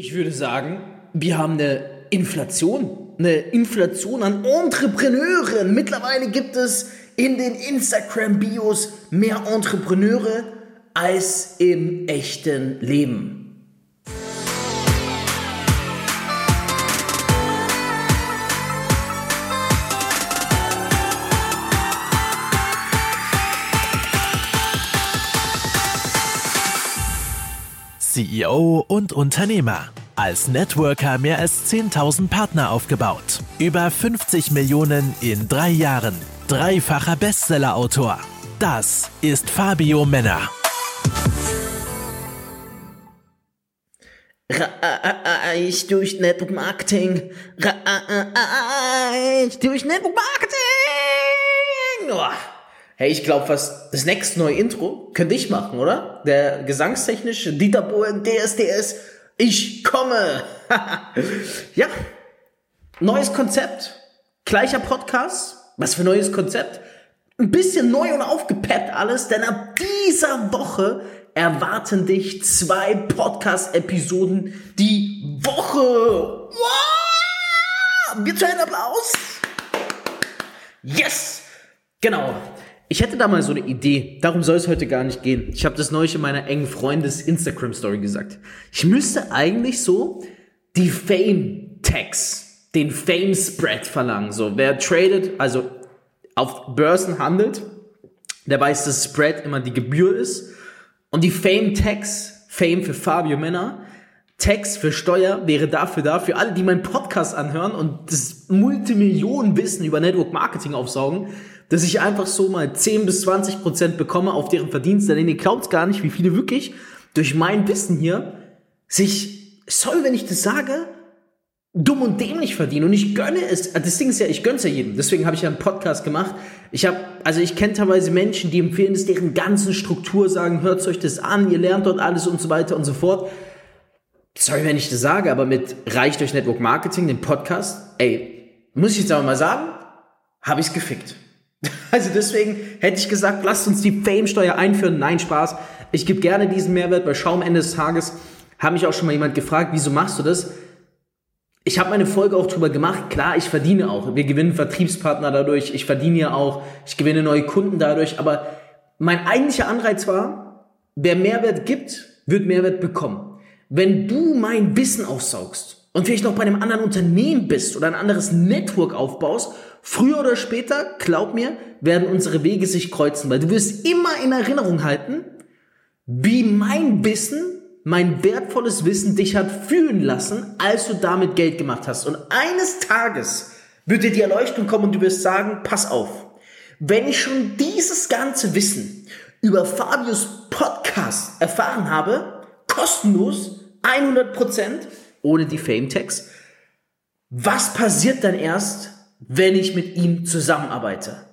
Ich würde sagen, wir haben eine Inflation. Eine Inflation an Entrepreneuren. Mittlerweile gibt es in den Instagram-Bios mehr Entrepreneure als im echten Leben. CEO und Unternehmer. Als Networker mehr als 10.000 Partner aufgebaut. Über 50 Millionen in drei Jahren. Dreifacher Bestsellerautor. Das ist Fabio Männer. Reich durch Network Marketing. Reich durch Network Marketing. Oh. Hey, ich glaube fast, das nächste neue Intro könnte ich machen, oder? Der gesangstechnische Dieter Bohlen, DSDS, ich komme. ja, neues Konzept, gleicher Podcast. Was für neues Konzept? Ein bisschen neu und aufgepeppt alles, denn ab dieser Woche erwarten dich zwei Podcast-Episoden die Woche. Wow! Virtuellen Applaus. Yes! Genau. Ich hätte da mal so eine Idee. Darum soll es heute gar nicht gehen. Ich habe das neulich in meiner engen Freundes Instagram Story gesagt. Ich müsste eigentlich so die Fame Tags, den Fame Spread verlangen. So, wer tradet, also auf Börsen handelt, der weiß, dass Spread immer die Gebühr ist. Und die Fame Tax, Fame für Fabio Männer, Tax für Steuer wäre dafür da, für alle, die meinen Podcast anhören und das Multimillionenwissen über Network Marketing aufsaugen, dass ich einfach so mal 10 bis 20 Prozent bekomme auf deren Verdienste, denn ihr glaubt gar nicht, wie viele wirklich durch mein Wissen hier sich, sorry, wenn ich das sage, dumm und dämlich verdienen und ich gönne es. Das Ding ist ja, ich gönne es ja jedem. Deswegen habe ich ja einen Podcast gemacht. Ich habe, also ich kenne teilweise Menschen, die empfehlen es deren ganzen Struktur, sagen, hört euch das an, ihr lernt dort alles und so weiter und so fort. Sorry, wenn ich das sage, aber mit Reich durch Network Marketing, dem Podcast, ey, muss ich jetzt aber mal sagen, habe ich es gefickt. Also deswegen hätte ich gesagt, lasst uns die Fame-Steuer einführen. Nein, Spaß. Ich gebe gerne diesen Mehrwert, weil schau am Ende des Tages, hat mich auch schon mal jemand gefragt, wieso machst du das? Ich habe meine Folge auch drüber gemacht. Klar, ich verdiene auch. Wir gewinnen Vertriebspartner dadurch. Ich verdiene ja auch. Ich gewinne neue Kunden dadurch. Aber mein eigentlicher Anreiz war, wer Mehrwert gibt, wird Mehrwert bekommen. Wenn du mein Wissen aufsaugst und vielleicht noch bei einem anderen Unternehmen bist oder ein anderes Network aufbaust Früher oder später, glaub mir, werden unsere Wege sich kreuzen, weil du wirst immer in Erinnerung halten, wie mein Wissen, mein wertvolles Wissen dich hat fühlen lassen, als du damit Geld gemacht hast. Und eines Tages wird dir die Erleuchtung kommen und du wirst sagen, pass auf, wenn ich schon dieses ganze Wissen über Fabius Podcast erfahren habe, kostenlos, 100%, ohne die Fame-Tags, was passiert dann erst, wenn ich mit ihm zusammenarbeite.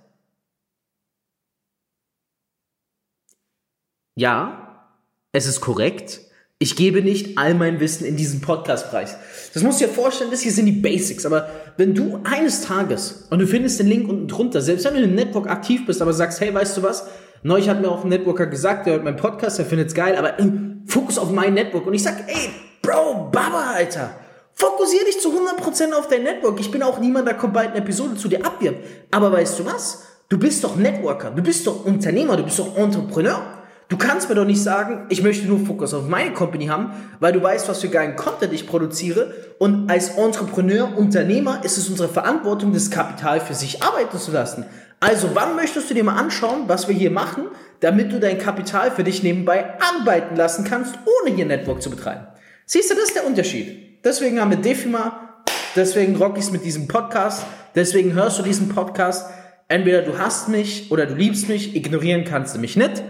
Ja, es ist korrekt. Ich gebe nicht all mein Wissen in diesen Podcast preis. Das musst du dir vorstellen, das hier sind die Basics. Aber wenn du eines Tages, und du findest den Link unten drunter, selbst wenn du im Network aktiv bist, aber sagst, hey, weißt du was? Neulich hat mir auch ein Networker gesagt, der hört meinen Podcast, der findet es geil, aber Fokus auf mein Network. Und ich sag, ey, Bro, Baba, Alter. Fokussiere dich zu 100% auf dein Network. Ich bin auch niemand, der kommt bei einer Episode zu dir abwirbt. Aber weißt du was? Du bist doch Networker, du bist doch Unternehmer, du bist doch Entrepreneur. Du kannst mir doch nicht sagen, ich möchte nur Fokus auf meine Company haben, weil du weißt, was für geilen Content ich produziere. Und als Entrepreneur, Unternehmer ist es unsere Verantwortung, das Kapital für sich arbeiten zu lassen. Also wann möchtest du dir mal anschauen, was wir hier machen, damit du dein Kapital für dich nebenbei arbeiten lassen kannst, ohne hier Network zu betreiben? Siehst du, das ist der Unterschied. Deswegen haben wir Defima, deswegen rock ich es mit diesem Podcast, deswegen hörst du diesen Podcast. Entweder du hast mich oder du liebst mich, ignorieren kannst du mich nicht.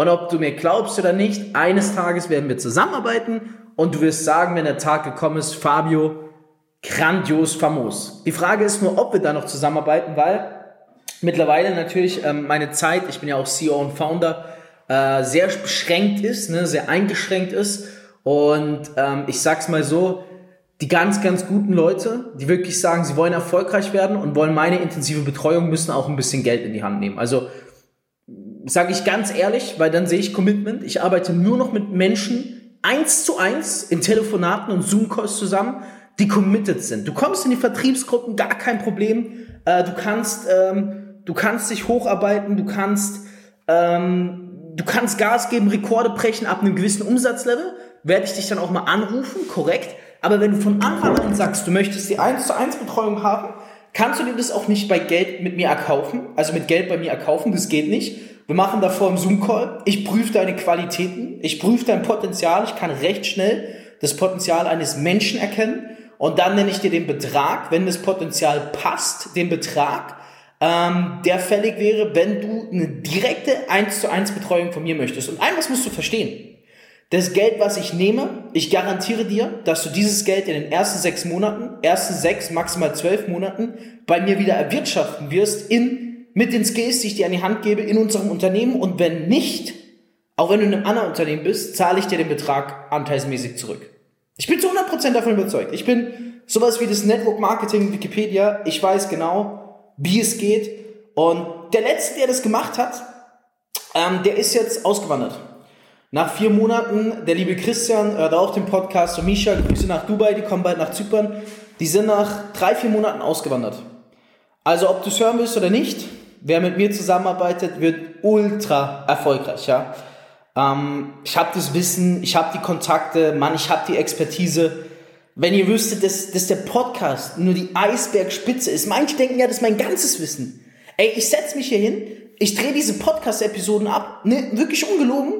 Und ob du mir glaubst oder nicht, eines Tages werden wir zusammenarbeiten und du wirst sagen, wenn der Tag gekommen ist, Fabio, grandios, famos. Die Frage ist nur, ob wir da noch zusammenarbeiten, weil mittlerweile natürlich ähm, meine Zeit, ich bin ja auch CEO und Founder, äh, sehr beschränkt ist, ne, sehr eingeschränkt ist. Und ähm, ich sag's mal so, die ganz, ganz guten Leute, die wirklich sagen, sie wollen erfolgreich werden und wollen meine intensive Betreuung, müssen auch ein bisschen Geld in die Hand nehmen. Also sage ich ganz ehrlich, weil dann sehe ich Commitment. Ich arbeite nur noch mit Menschen, eins zu eins in Telefonaten und Zoom-Calls zusammen, die committed sind. Du kommst in die Vertriebsgruppen, gar kein Problem. Äh, du kannst, ähm, du kannst dich hocharbeiten, du kannst, ähm, du kannst Gas geben, Rekorde brechen ab einem gewissen Umsatzlevel. Werde ich dich dann auch mal anrufen, korrekt. Aber wenn du von Anfang an sagst, du möchtest die 1 zu 1 Betreuung haben, kannst du dir das auch nicht bei Geld mit mir erkaufen, also mit Geld bei mir erkaufen, das geht nicht. Wir machen davor im Zoom-Call, ich prüfe deine Qualitäten, ich prüfe dein Potenzial, ich kann recht schnell das Potenzial eines Menschen erkennen. Und dann nenne ich dir den Betrag, wenn das Potenzial passt, den Betrag, ähm, der fällig wäre, wenn du eine direkte 1 zu 1 Betreuung von mir möchtest. Und eines musst du verstehen. Das Geld, was ich nehme, ich garantiere dir, dass du dieses Geld in den ersten sechs Monaten, ersten sechs, maximal zwölf Monaten bei mir wieder erwirtschaften wirst in, mit den Skills, die ich dir an die Hand gebe in unserem Unternehmen. Und wenn nicht, auch wenn du in einem anderen Unternehmen bist, zahle ich dir den Betrag anteilsmäßig zurück. Ich bin zu 100% davon überzeugt. Ich bin sowas wie das Network Marketing Wikipedia. Ich weiß genau, wie es geht. Und der Letzte, der das gemacht hat, ähm, der ist jetzt ausgewandert. Nach vier Monaten, der liebe Christian hört auch den Podcast und Misha, Grüße nach Dubai, die kommen bald nach Zypern. Die sind nach drei, vier Monaten ausgewandert. Also ob du es hören willst oder nicht, wer mit mir zusammenarbeitet, wird ultra erfolgreich, ja. Ähm, ich habe das Wissen, ich habe die Kontakte, Mann, ich habe die Expertise. Wenn ihr wüsstet, dass, dass der Podcast nur die Eisbergspitze ist. Manche denken ja, das ist mein ganzes Wissen. Ey, ich setz mich hier hin, ich drehe diese Podcast-Episoden ab, ne, wirklich ungelogen,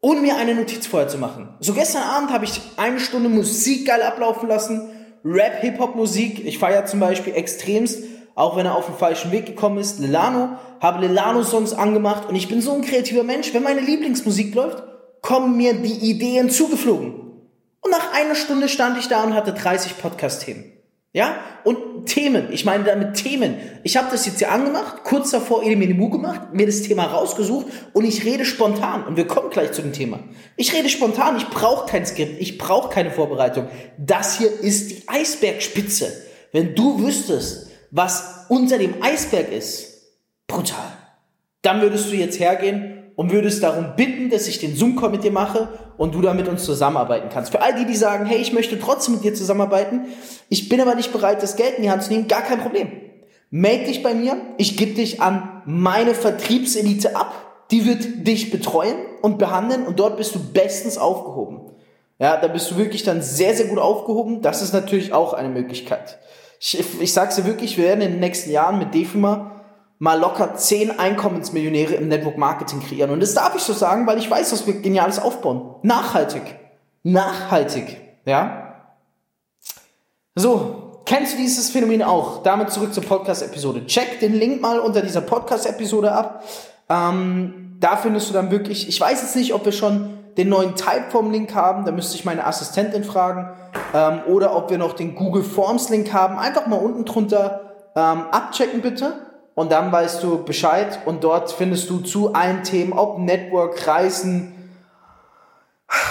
ohne mir eine Notiz vorher zu machen. So gestern Abend habe ich eine Stunde Musik geil ablaufen lassen, Rap, Hip-Hop-Musik. Ich feiere zum Beispiel extremst, auch wenn er auf den falschen Weg gekommen ist, Lilano, habe Lilano-Songs angemacht und ich bin so ein kreativer Mensch. Wenn meine Lieblingsmusik läuft, kommen mir die Ideen zugeflogen. Und nach einer Stunde stand ich da und hatte 30 Podcast-Themen. Ja? Und Themen, ich meine damit Themen. Ich habe das jetzt hier angemacht, kurz davor Eliminimu gemacht, mir das Thema rausgesucht und ich rede spontan. Und wir kommen gleich zu dem Thema. Ich rede spontan, ich brauche kein Skript, ich brauche keine Vorbereitung. Das hier ist die Eisbergspitze. Wenn du wüsstest, was unter dem Eisberg ist, brutal. Dann würdest du jetzt hergehen und würdest darum bitten, dass ich den Zoom-Call mit dir mache und du da mit uns zusammenarbeiten kannst. Für all die, die sagen, hey, ich möchte trotzdem mit dir zusammenarbeiten, ich bin aber nicht bereit, das Geld in die Hand zu nehmen, gar kein Problem. Meld dich bei mir, ich gebe dich an meine Vertriebselite ab, die wird dich betreuen und behandeln und dort bist du bestens aufgehoben. Ja, da bist du wirklich dann sehr, sehr gut aufgehoben. Das ist natürlich auch eine Möglichkeit. Ich, ich sag's dir wirklich, wir werden in den nächsten Jahren mit Defima mal locker zehn Einkommensmillionäre im Network Marketing kreieren. Und das darf ich so sagen, weil ich weiß, dass wir Geniales aufbauen. Nachhaltig. Nachhaltig. Ja? So, kennst du dieses Phänomen auch? Damit zurück zur Podcast-Episode. Check den Link mal unter dieser Podcast-Episode ab. Ähm, da findest du dann wirklich, ich weiß jetzt nicht, ob wir schon den neuen Typeform-Link haben, da müsste ich meine Assistentin fragen, ähm, oder ob wir noch den Google Forms-Link haben. Einfach mal unten drunter ähm, abchecken bitte und dann weißt du Bescheid und dort findest du zu allen Themen, ob Network, Reisen,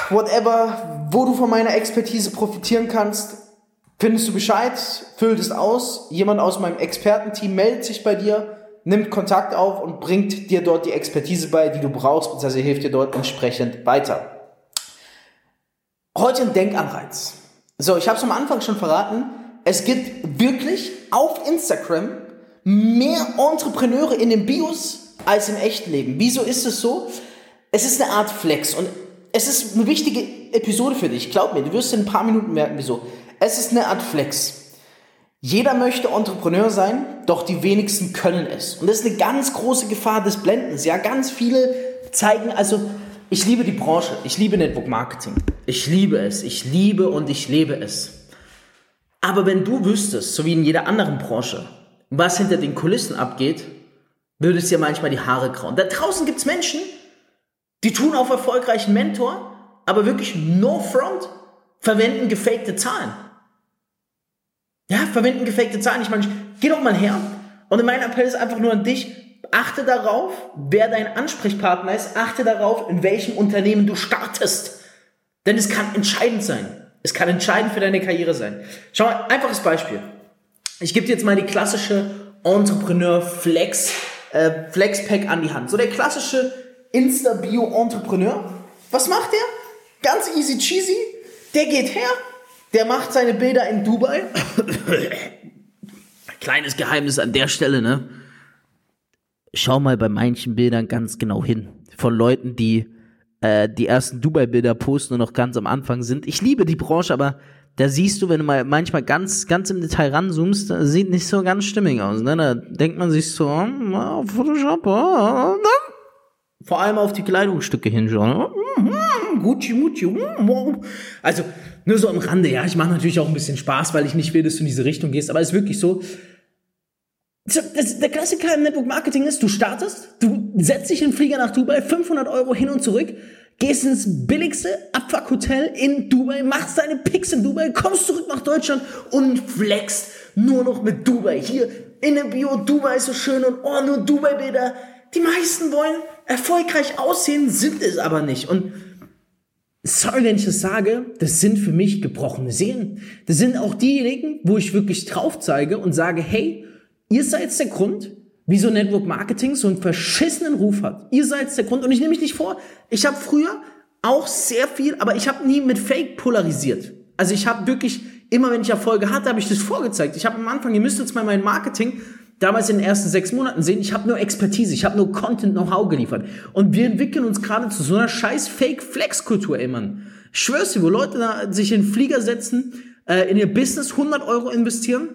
whatever, wo du von meiner Expertise profitieren kannst, findest du Bescheid, füllt es aus, jemand aus meinem Expertenteam meldet sich bei dir, nimmt Kontakt auf und bringt dir dort die Expertise bei, die du brauchst, beziehungsweise hilft dir dort entsprechend weiter. Heute ein Denkanreiz. So, ich habe es am Anfang schon verraten, es gibt wirklich auf Instagram mehr Entrepreneure in den Bios als im echten Leben. Wieso ist es so? Es ist eine Art Flex und es ist eine wichtige Episode für dich. Glaub mir, du wirst in ein paar Minuten merken, wieso. Es ist eine Art Flex. Jeder möchte Entrepreneur sein, doch die wenigsten können es. Und das ist eine ganz große Gefahr des Blendens. Ja, ganz viele zeigen, also ich liebe die Branche, ich liebe Network Marketing. Ich liebe es, ich liebe und ich lebe es. Aber wenn du wüsstest, so wie in jeder anderen Branche, was hinter den Kulissen abgeht, würde es dir manchmal die Haare grauen. Da draußen gibt es Menschen, die tun auf erfolgreichen Mentor, aber wirklich no front, verwenden gefakte Zahlen. Ja, verwenden gefakte Zahlen. Ich meine, geh doch mal her. Und mein Appell ist einfach nur an dich, achte darauf, wer dein Ansprechpartner ist, achte darauf, in welchem Unternehmen du startest. Denn es kann entscheidend sein. Es kann entscheidend für deine Karriere sein. Schau mal, einfaches Beispiel. Ich gebe dir jetzt mal die klassische Entrepreneur Flex, äh, Flex Pack an die Hand. So der klassische Insta-Bio-Entrepreneur. Was macht der? Ganz easy cheesy. Der geht her, der macht seine Bilder in Dubai. Kleines Geheimnis an der Stelle, ne? Schau mal bei manchen Bildern ganz genau hin. Von Leuten, die äh, die ersten Dubai-Bilder posten und noch ganz am Anfang sind. Ich liebe die Branche, aber da siehst du, wenn du mal manchmal ganz, ganz im Detail ranzoomst, sieht nicht so ganz stimmig aus. Ne? Da denkt man sich so, oh, Photoshop, oh, vor allem auf die Kleidungsstücke hinschauen. Gucci, Mucci. Also, nur so am Rande, ja. Ich mache natürlich auch ein bisschen Spaß, weil ich nicht will, dass du in diese Richtung gehst. Aber es ist wirklich so. Der Klassiker im Network Marketing ist, du startest, du setzt dich in den Flieger nach Dubai, 500 Euro hin und zurück, gehst ins billigste Abfuck-Hotel in Dubai, machst deine Picks in Dubai, kommst zurück nach Deutschland und flexst nur noch mit Dubai. Hier in der Bio, Dubai ist so schön und oh, nur Dubai-Bilder. Die meisten wollen erfolgreich aussehen, sind es aber nicht. Und sorry, wenn ich das sage, das sind für mich gebrochene Seelen. Das sind auch diejenigen, wo ich wirklich drauf zeige und sage, hey, ihr seid der Grund, wieso Network Marketing so einen verschissenen Ruf hat. Ihr seid der Grund und ich nehme mich nicht vor, ich habe früher auch sehr viel, aber ich habe nie mit Fake polarisiert. Also ich habe wirklich, immer wenn ich Erfolge hatte, habe ich das vorgezeigt. Ich habe am Anfang, ihr müsst jetzt mal mein Marketing damals in den ersten sechs Monaten sehen, ich habe nur Expertise, ich habe nur Content-Know-how geliefert. Und wir entwickeln uns gerade zu so einer scheiß Fake-Flex-Kultur, ey Mann. Ich schwör's dir, wo Leute da sich in den Flieger setzen, äh, in ihr Business 100 Euro investieren,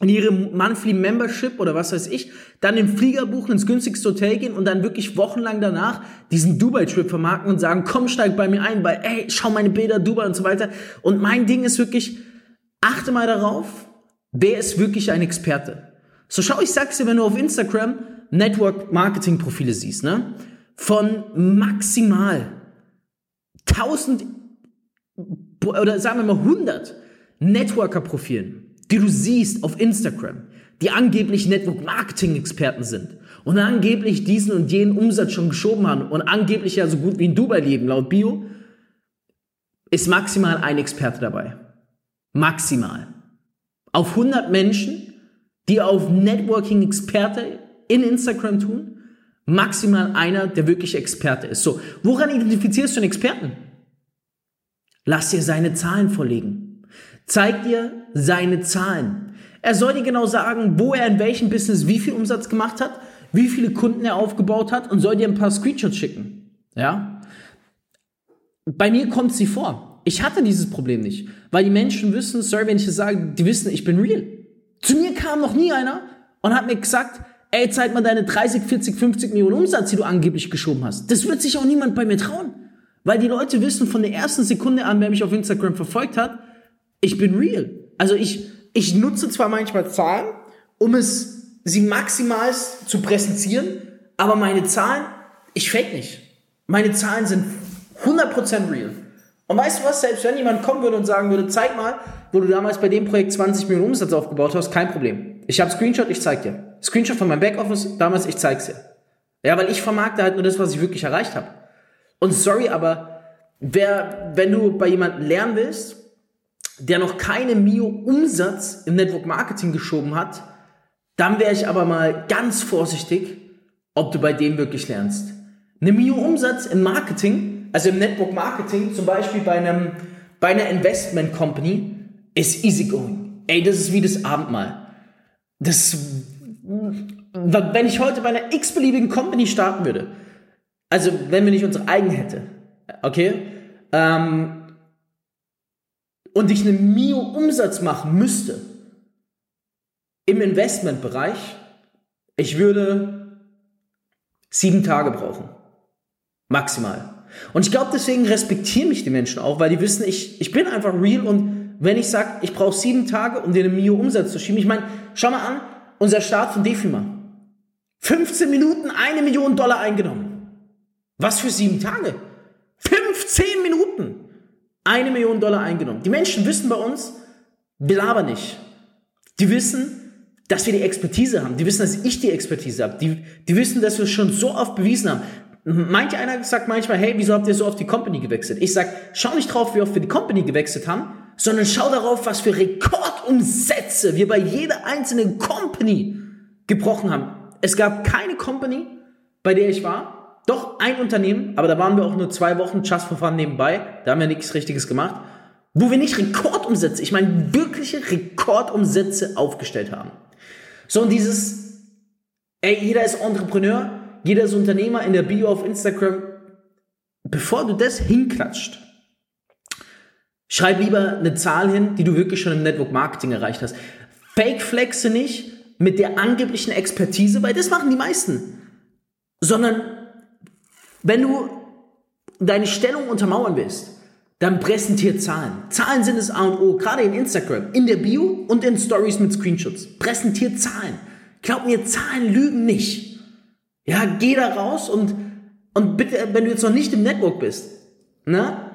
in ihre Monthly Membership oder was weiß ich, dann den Flieger buchen, ins günstigste Hotel gehen und dann wirklich wochenlang danach diesen Dubai-Trip vermarkten und sagen, komm, steig bei mir ein, weil, ey, schau meine Bilder, Dubai und so weiter. Und mein Ding ist wirklich, achte mal darauf, wer ist wirklich ein Experte? So schau, ich sag's dir, wenn du auf Instagram Network Marketing Profile siehst, ne? Von maximal 1000 oder sagen wir mal 100 Networker Profilen, die du siehst auf Instagram, die angeblich Network Marketing Experten sind und angeblich diesen und jenen Umsatz schon geschoben haben und angeblich ja so gut wie in Dubai leben, laut Bio, ist maximal ein Experte dabei. Maximal. Auf 100 Menschen die auf Networking-Experte in Instagram tun, maximal einer, der wirklich Experte ist. So, woran identifizierst du einen Experten? Lass dir seine Zahlen vorlegen. Zeig dir seine Zahlen. Er soll dir genau sagen, wo er in welchem Business wie viel Umsatz gemacht hat, wie viele Kunden er aufgebaut hat und soll dir ein paar Screenshots schicken. Ja? Bei mir kommt sie vor. Ich hatte dieses Problem nicht, weil die Menschen wissen, sorry, wenn ich das sage, die wissen, ich bin real. Zu mir kam noch nie einer und hat mir gesagt, ey, zeig mal deine 30, 40, 50 Millionen Umsatz, die du angeblich geschoben hast. Das wird sich auch niemand bei mir trauen. Weil die Leute wissen von der ersten Sekunde an, wer mich auf Instagram verfolgt hat, ich bin real. Also ich, ich nutze zwar manchmal Zahlen, um es, sie maximal zu präsentieren, aber meine Zahlen, ich fake nicht. Meine Zahlen sind 100% real. Und weißt du was, selbst wenn jemand kommen würde und sagen würde, zeig mal, wo du damals bei dem Projekt 20 Millionen Umsatz aufgebaut hast, kein Problem. Ich habe Screenshot, ich zeig dir. Screenshot von meinem Backoffice, damals, ich zeig's dir. Ja, weil ich vermarkte halt nur das, was ich wirklich erreicht habe. Und sorry, aber wer, wenn du bei jemandem lernen willst, der noch keine Mio Umsatz im Network Marketing geschoben hat, dann wäre ich aber mal ganz vorsichtig, ob du bei dem wirklich lernst. Eine Mio Umsatz im Marketing, also im Network Marketing, zum Beispiel bei einem, bei einer Investment Company, ist easygoing. Ey, das ist wie das Abendmahl. Das, wenn ich heute bei einer x-beliebigen Company starten würde, also wenn wir nicht unsere eigene hätte, okay, ähm, und ich einen Mio-Umsatz machen müsste im Investmentbereich, ich würde sieben Tage brauchen. Maximal. Und ich glaube, deswegen respektieren mich die Menschen auch, weil die wissen, ich, ich bin einfach real und wenn ich sage, ich brauche sieben Tage, um dir eine Mio Umsatz zu schieben. Ich meine, schau mal an, unser Start von Defima. 15 Minuten, eine Million Dollar eingenommen. Was für sieben Tage? 15 Minuten, eine Million Dollar eingenommen. Die Menschen wissen bei uns, wir labern nicht. Die wissen, dass wir die Expertise haben. Die wissen, dass ich die Expertise habe. Die, die wissen, dass wir es schon so oft bewiesen haben. Manch einer sagt manchmal, hey, wieso habt ihr so oft die Company gewechselt? Ich sag, schau nicht drauf, wie oft wir die Company gewechselt haben, sondern schau darauf, was für Rekordumsätze wir bei jeder einzelnen Company gebrochen haben. Es gab keine Company, bei der ich war, doch ein Unternehmen, aber da waren wir auch nur zwei Wochen just for fun nebenbei. Da haben wir nichts Richtiges gemacht. Wo wir nicht Rekordumsätze, ich meine wirkliche Rekordumsätze aufgestellt haben. So, und dieses, ey, jeder ist Entrepreneur, jeder ist Unternehmer in der Bio auf Instagram. Bevor du das hinklatscht, schreib lieber eine Zahl hin, die du wirklich schon im Network Marketing erreicht hast. Fake flexe nicht mit der angeblichen Expertise, weil das machen die meisten. Sondern wenn du deine Stellung untermauern willst, dann präsentier Zahlen. Zahlen sind das A und O, gerade in Instagram, in der Bio und in Stories mit Screenshots. Präsentier Zahlen. Glaub mir, Zahlen lügen nicht. Ja, geh da raus und, und bitte, wenn du jetzt noch nicht im Network bist, ne,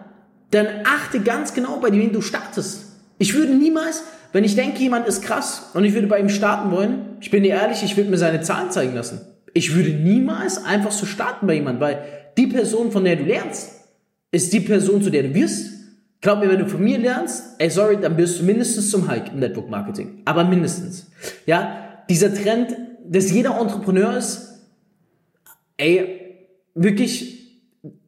dann achte ganz genau bei wem du startest. Ich würde niemals, wenn ich denke, jemand ist krass und ich würde bei ihm starten wollen, ich bin dir ehrlich, ich würde mir seine Zahlen zeigen lassen. Ich würde niemals einfach so starten bei jemandem, weil die Person, von der du lernst, ist die Person, zu der du wirst. Glaub mir, wenn du von mir lernst, ey, sorry, dann wirst du mindestens zum Hike im Network Marketing. Aber mindestens. Ja, dieser Trend, dass jeder Entrepreneur ist, ey, wirklich,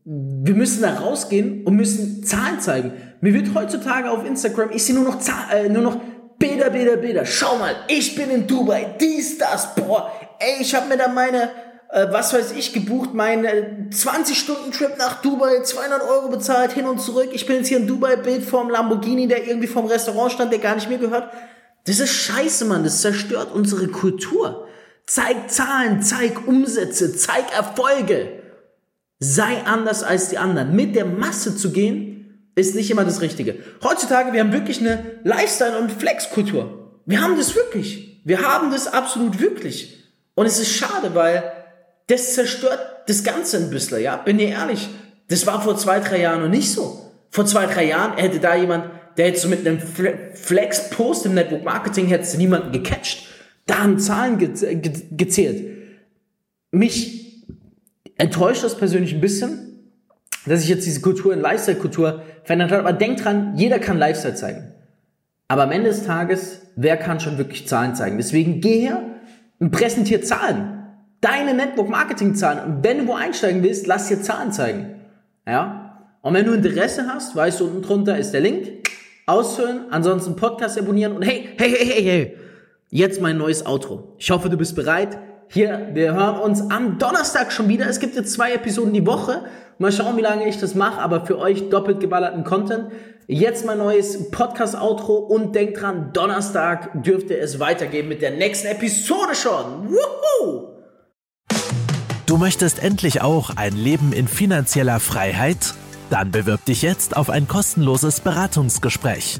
wir müssen da rausgehen und müssen Zahlen zeigen. Mir wird heutzutage auf Instagram, ich sehe nur noch Zahlen, äh, nur noch Bilder, Bilder, Bilder. Schau mal, ich bin in Dubai, dies, das, boah, ey, ich habe mir da meine, äh, was weiß ich, gebucht, meinen 20-Stunden-Trip nach Dubai, 200 Euro bezahlt, hin und zurück. Ich bin jetzt hier in Dubai, Bild vom Lamborghini, der irgendwie vom Restaurant stand, der gar nicht mir gehört. Das ist scheiße, Mann, das zerstört unsere Kultur. Zeig Zahlen, zeig Umsätze, zeig Erfolge. Sei anders als die anderen. Mit der Masse zu gehen, ist nicht immer das Richtige. Heutzutage, wir haben wirklich eine Lifestyle- und Flex-Kultur. Wir haben das wirklich. Wir haben das absolut wirklich. Und es ist schade, weil das zerstört das Ganze ein bisschen, ja? Bin dir ehrlich. Das war vor zwei, drei Jahren noch nicht so. Vor zwei, drei Jahren hätte da jemand, der hätte so mit einem Flex-Post im Network Marketing, hätte niemanden gecatcht. Da haben Zahlen ge ge gezählt. Mich enttäuscht das persönlich ein bisschen, dass sich jetzt diese Kultur in Lifestyle-Kultur verändert hat. Aber denk dran, jeder kann Lifestyle zeigen. Aber am Ende des Tages, wer kann schon wirklich Zahlen zeigen? Deswegen geh her und präsentier Zahlen deine Network-Marketing-Zahlen. Und wenn du wo einsteigen willst, lass dir Zahlen zeigen. Ja? Und wenn du Interesse hast, weißt du, unten drunter ist der Link. Ausfüllen, ansonsten Podcast abonnieren und hey, hey, hey, hey, hey. Jetzt mein neues Outro. Ich hoffe, du bist bereit. Hier, wir hören uns am Donnerstag schon wieder. Es gibt jetzt zwei Episoden die Woche. Mal schauen, wie lange ich das mache, aber für euch doppelt geballerten Content. Jetzt mein neues Podcast-Outro und denkt dran, Donnerstag dürfte es weitergehen mit der nächsten Episode schon. Woohoo! Du möchtest endlich auch ein Leben in finanzieller Freiheit? Dann bewirb dich jetzt auf ein kostenloses Beratungsgespräch